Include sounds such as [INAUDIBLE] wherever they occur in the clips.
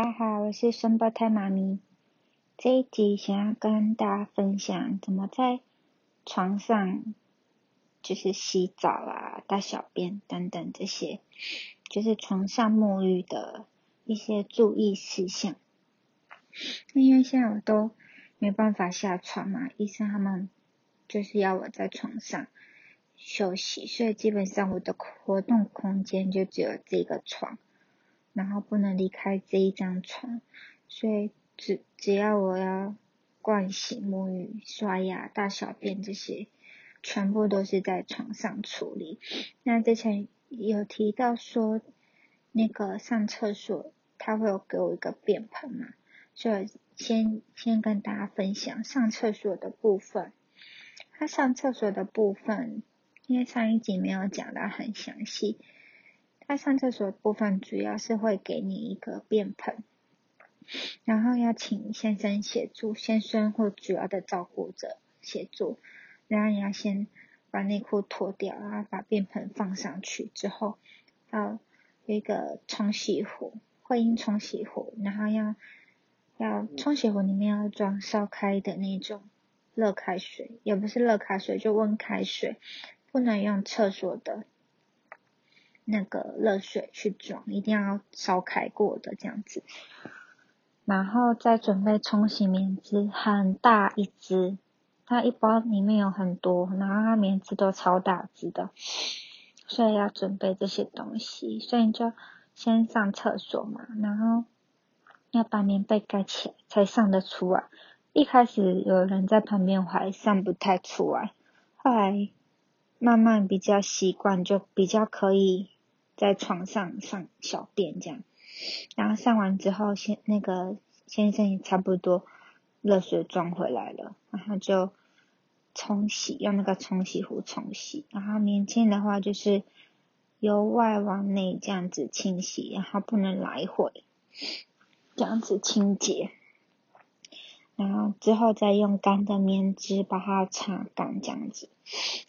大家好，我是双胞胎妈咪。这一集想要跟大家分享怎么在床上就是洗澡啊、大小便等等这些，就是床上沐浴的一些注意事项。因为现在我都没办法下床嘛，医生他们就是要我在床上休息，所以基本上我的活动空间就只有这个床。然后不能离开这一张床，所以只只要我要盥洗、沐浴、刷牙、大小便这些，全部都是在床上处理。那之前有提到说，那个上厕所他会有给我一个便盆嘛，所以先先跟大家分享上厕所的部分。他上厕所的部分，因为上一集没有讲到很详细。他上厕所的部分主要是会给你一个便盆，然后要请先生协助，先生或主要的照顾者协助，然后你要先把内裤脱掉，然后把便盆放上去之后，要有一个冲洗壶，会阴冲洗壶，然后要要冲洗壶里面要装烧开的那种热开水，也不是热开水，就温开水，不能用厕所的。那个热水去装，一定要烧开过的这样子，然后再准备冲洗棉织，很大一支，它一包里面有很多，然后它棉织都超大支的，所以要准备这些东西，所以就先上厕所嘛，然后要把棉被盖起来才上得出来。一开始有人在旁边还上不太出来，后来慢慢比较习惯，就比较可以。在床上上小便这样，然后上完之后，先那个先生也差不多热水装回来了，然后就冲洗，用那个冲洗壶冲洗。然后年轻的话就是由外往内这样子清洗，然后不能来回这样子清洁。然后之后再用干的棉纸把它擦干，这样子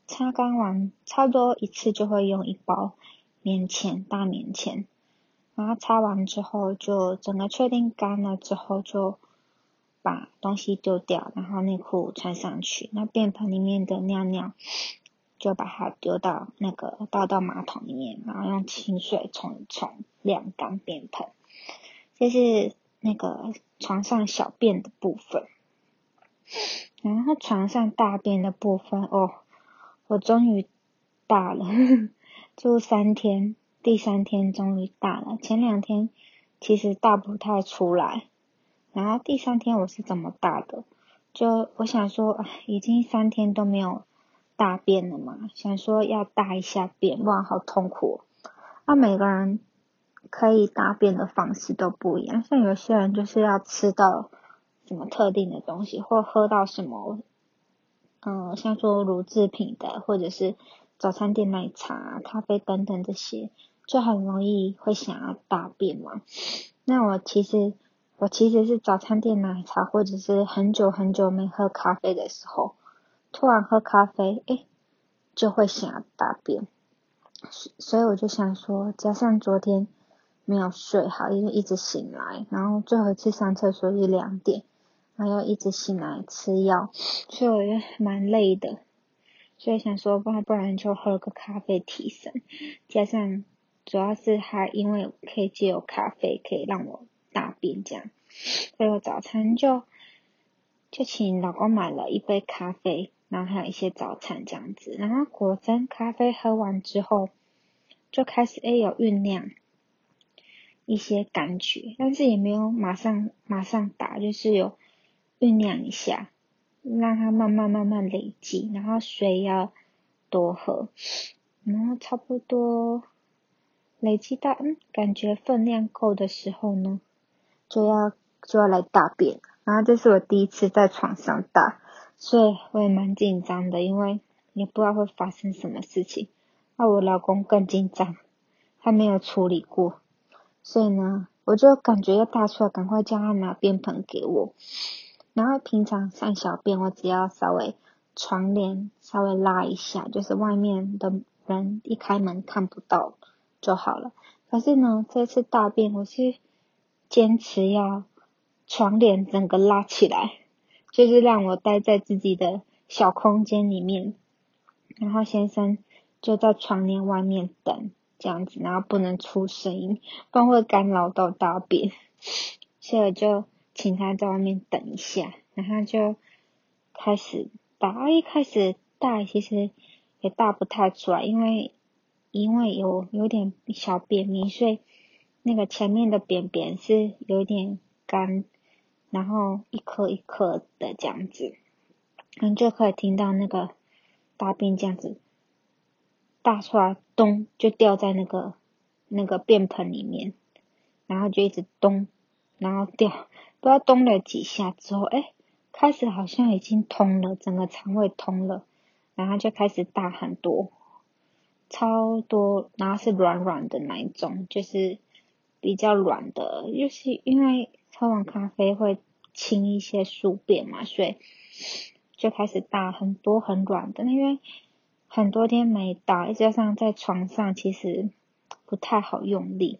擦干完，差不多一次就会用一包。棉签，大棉签，然后擦完之后，就整个确定干了之后，就把东西丢掉，然后内裤穿上去。那便盆里面的尿尿，就把它丢到那个倒到马桶里面，然后用清水冲一冲，晾干便盆。这是那个床上小便的部分，然后床上大便的部分，哦，我终于大了。[LAUGHS] 住三天，第三天终于大了。前两天其实大不太出来，然后第三天我是怎么大的？就我想说，已经三天都没有大便了嘛，想说要大一下便，哇，好痛苦。那每个人可以大便的方式都不一样，像有些人就是要吃到什么特定的东西，或喝到什么，嗯，像说乳制品的，或者是。早餐店奶茶、咖啡等等这些，就很容易会想要大便嘛。那我其实，我其实是早餐店奶茶，或者是很久很久没喝咖啡的时候，突然喝咖啡，诶，就会想要大便。所以我就想说，加上昨天没有睡好，因为一直醒来，然后最后一次上厕所是两点，然后又一直醒来吃药，所以我觉得蛮累的。所以想说，不然不然就喝个咖啡提神，加上主要是还因为可以借有咖啡可以让我大便这样，所以我早餐就就请老公买了一杯咖啡，然后还有一些早餐这样子，然后果真咖啡喝完之后就开始诶有酝酿。一些感觉，但是也没有马上马上打，就是有酝酿一下。让它慢慢慢慢累积，然后水要多喝，然后差不多累积到嗯感觉分量够的时候呢，就要就要来大便。然后这是我第一次在床上大，所以我也蛮紧张的，因为也不知道会发生什么事情。那我老公更紧张，他没有处理过，所以呢，我就感觉要大出来，赶快叫他拿便盆给我。然后平常上小便，我只要稍微窗帘稍微拉一下，就是外面的人一开门看不到就好了。可是呢，这次大便我是坚持要床帘整个拉起来，就是让我待在自己的小空间里面，然后先生就在床帘外面等这样子，然后不能出声音，不然会干扰到大便，所以就请他在外面等一下，然后就开始大，一开始大其实也大不太出来，因为因为有有点小便秘，所以。那个前面的便便是有点干，然后一颗一颗的这样子，嗯，就可以听到那个大便这样子大出来，咚就掉在那个那个便盆里面，然后就一直咚，然后掉，不知道咚了几下之后，哎，开始好像已经通了，整个肠胃通了，然后就开始大很多，超多，然后是软软的那一种，就是。比较软的，就是因为喝完咖啡会清一些宿便嘛，所以就开始大很多很软的。因为很多天没打，再加上在床上其实不太好用力，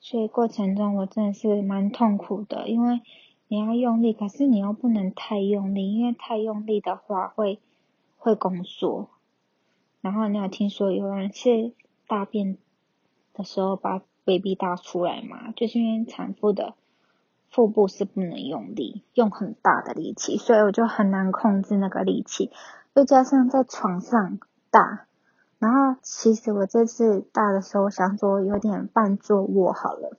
所以过程中我真的是蛮痛苦的。因为你要用力，可是你又不能太用力，因为太用力的话会会宫缩。然后你有听说有人是大便的时候把 baby 大出来嘛，就是因为产妇的腹部是不能用力，用很大的力气，所以我就很难控制那个力气，又加上在床上大，然后其实我这次大的时候想说有点半坐卧好了，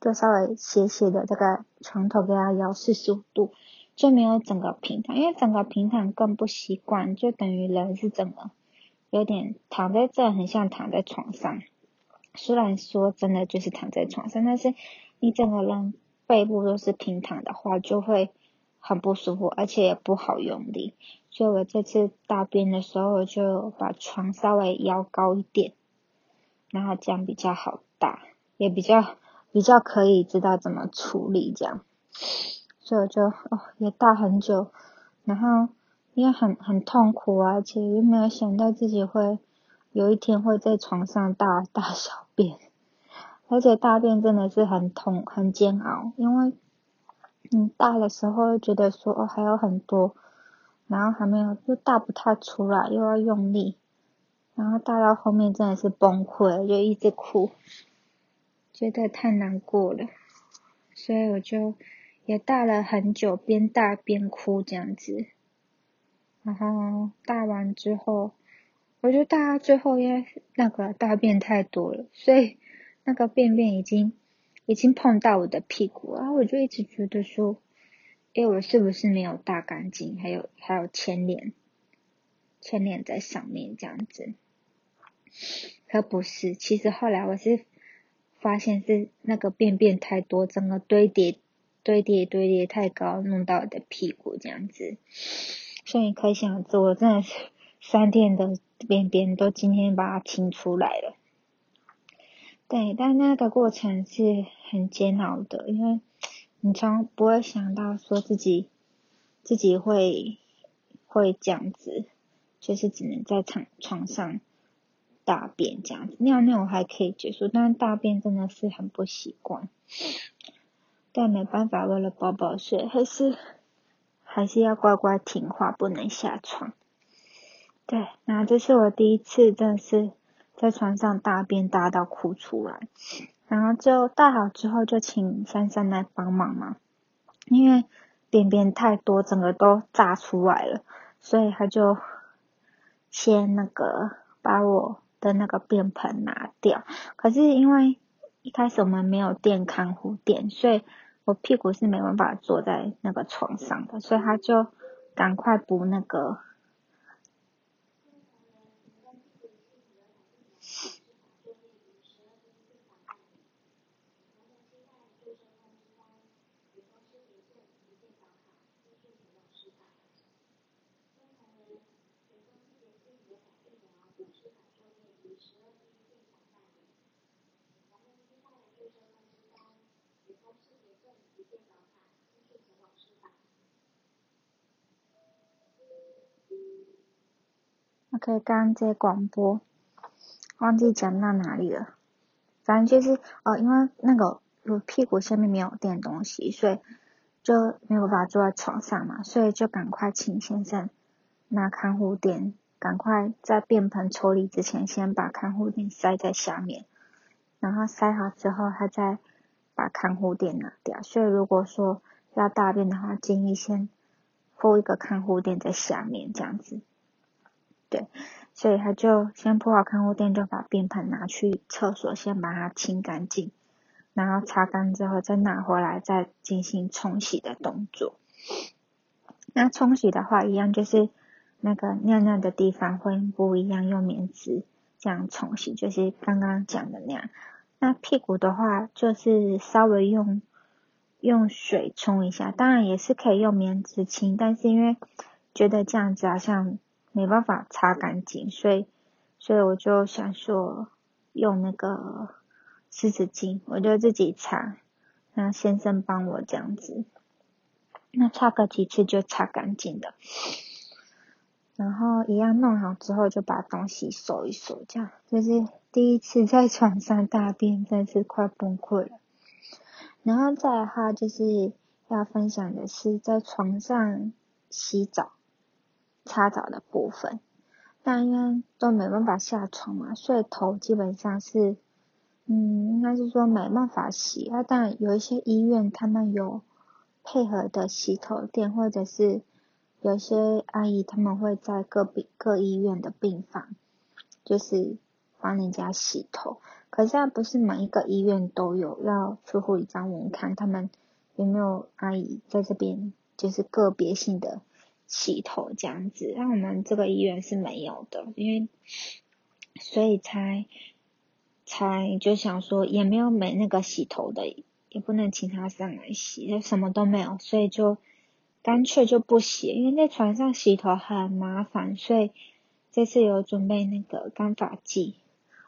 就稍微斜斜的这个床头给它摇四十五度，就没有整个平躺，因为整个平躺更不习惯，就等于人是整个有点躺在这，很像躺在床上。虽然说真的就是躺在床上，但是你整个人背部都是平躺的话，就会很不舒服，而且也不好用力。所以我这次大便的时候，我就把床稍微摇高一点，然后这样比较好大，也比较比较可以知道怎么处理这样。所以我就哦也大很久，然后因为很很痛苦啊，而且又没有想到自己会。有一天会在床上大大小便，[LAUGHS] 而且大便真的是很痛很煎熬，因为你大的时候觉得说哦还有很多，然后还没有又大不太出来，又要用力，然后大到后面真的是崩溃，就一直哭，觉得太难过了，所以我就也大了很久，边大边哭这样子，然后大完之后。我觉得大家最后因为那个大便太多了，所以那个便便已经已经碰到我的屁股啊！我就一直觉得说，哎，我是不是没有大干净？还有还有牵连牵连在上面这样子，可不是。其实后来我是发现是那个便便太多，整个堆叠堆叠堆叠太高，弄到我的屁股这样子。所以可想而知，我真的是三天的。便便都今天把它清出来了，对，但那个过程是很煎熬的，因为你从不会想到说自己自己会会这样子，就是只能在床床上大便这样子，尿尿我还可以接受，但是大便真的是很不习惯，但没办法，为了宝宝睡，还是还是要乖乖听话，不能下床。对，那这是我第一次，真的是在床上大便大到哭出来，然后就大好之后就请珊珊来帮忙嘛，因为便便太多，整个都炸出来了，所以他就先那个把我的那个便盆拿掉，可是因为一开始我们没有垫看护垫，所以我屁股是没办法坐在那个床上的，所以他就赶快补那个。OK，刚刚在广播，忘记讲到哪里了。反正就是哦，因为那个我屁股下面没有垫东西，所以就没有办法坐在床上嘛，所以就赶快请先生拿看护垫，赶快在便盆抽离之前，先把看护垫塞在下面，然后塞好之后，他再把看护垫拿掉。所以如果说要大便的话，建议先铺一个看护垫在下面，这样子。对，所以他就先铺好看护垫，就把便盆拿去厕所，先把它清干净，然后擦干之后再拿回来，再进行冲洗的动作。那冲洗的话，一样就是那个尿尿的地方会不一样，用棉纸这样冲洗，就是刚刚讲的那样。那屁股的话，就是稍微用用水冲一下，当然也是可以用棉纸清，但是因为觉得这样子好像。没办法擦干净，所以，所以我就想说用那个湿纸巾，我就自己擦，让先生帮我这样子，那擦个几次就擦干净的。然后一样弄好之后，就把东西收一收，这样就是第一次在床上大便，真是快崩溃了。然后再的话，就是要分享的是在床上洗澡。擦澡的部分，但因为都没办法下床嘛，所以头基本上是，嗯，应该是说没办法洗啊。但有一些医院他们有配合的洗头店，或者是有些阿姨他们会在各病各医院的病房，就是帮人家洗头。可是不是每一个医院都有，要去护理专员看他们有没有阿姨在这边，就是个别性的。洗头这样子，那我们这个医院是没有的，因为所以才才就想说也没有没那个洗头的，也不能请他上来洗，就什么都没有，所以就干脆就不洗，因为在床上洗头很麻烦，所以这次有准备那个干发剂，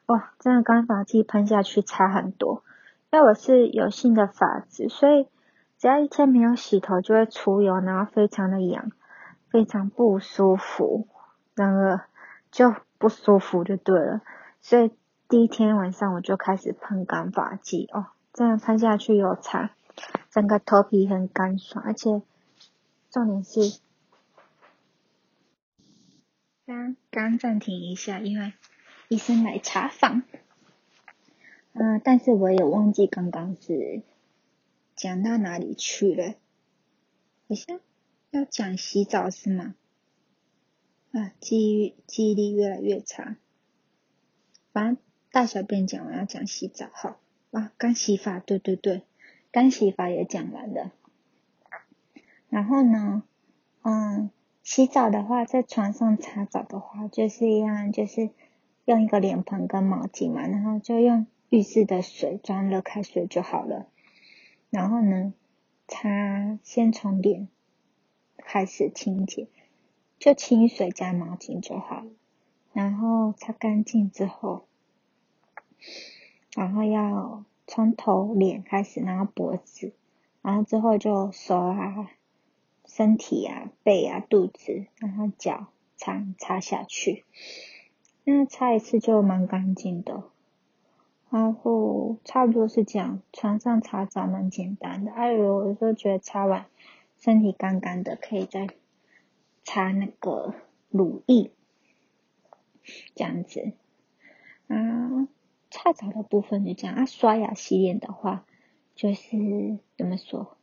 哇，真的干发剂喷下去差很多，因为我是有性的发质，所以只要一天没有洗头就会出油，然后非常的痒。非常不舒服，然后就不舒服就对了，所以第一天晚上我就开始喷干发剂哦，这样喷下去有差，整个头皮很干爽，而且重点是，刚刚暂停一下，因为医生来查房，嗯，但是我也忘记刚刚是讲到哪里去了，好像。要讲洗澡是吗？啊，记忆记忆力越来越差。反正大小便讲完要讲洗澡，好啊，干洗法，对对对，干洗法也讲完了。然后呢，嗯，洗澡的话，在床上擦澡的话，就是一样，就是用一个脸盆跟毛巾嘛，然后就用浴室的水装热开水就好了。然后呢，擦先从脸。开始清洁，就清水加毛巾就好了。然后擦干净之后，然后要从头脸开始，然后脖子，然后之后就手啊、身体啊、背啊、肚子，然后脚擦擦下去。那擦一次就蛮干净的。然后差不多是这样，床上擦澡蛮简单的。还有我就觉得擦完。身体干干的，可以再擦那个乳液，这样子。啊，擦澡的部分就这样。啊，刷牙洗脸的话，就是怎么说？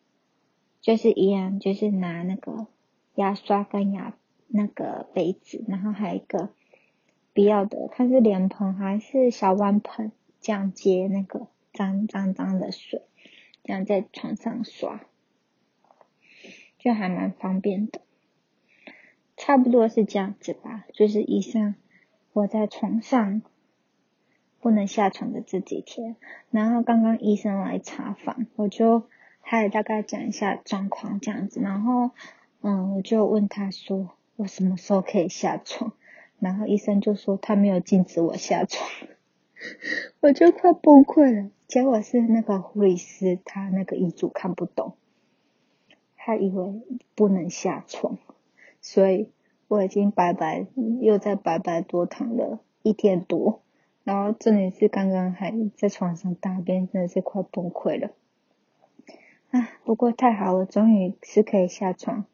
就是一样，就是拿那个牙刷跟牙那个杯子，然后还有一个必要的，它是脸盆还是小碗盆，这样接那个脏脏脏的水，这样在床上刷。就还蛮方便的，差不多是这样子吧。就是以上我在床上不能下床的这几天，然后刚刚医生来查房，我就他也大概讲一下状况这样子。然后嗯，我就问他说我什么时候可以下床，然后医生就说他没有禁止我下床，[LAUGHS] 我就快崩溃了。结果是那个护理师他那个遗嘱看不懂。他以为不能下床，所以我已经白白又在白白多躺了一天多，然后重点是刚刚还在床上大便，真的是快崩溃了啊。不过太好了，终于是可以下床。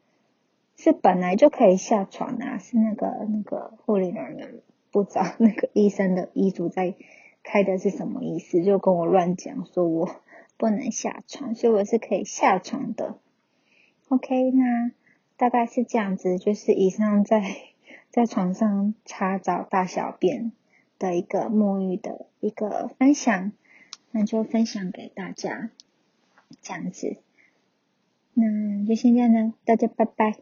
是本来就可以下床啊，是那个那个护理人员不知道 [LAUGHS] 那个医生的医嘱在开的是什么意思，就跟我乱讲说我不能下床，所以我是可以下床的。OK，那大概是这样子，就是以上在 [LAUGHS] 在床上擦澡大小便的一个沐浴的一个分享，那就分享给大家这样子。那就现在呢，大家拜拜。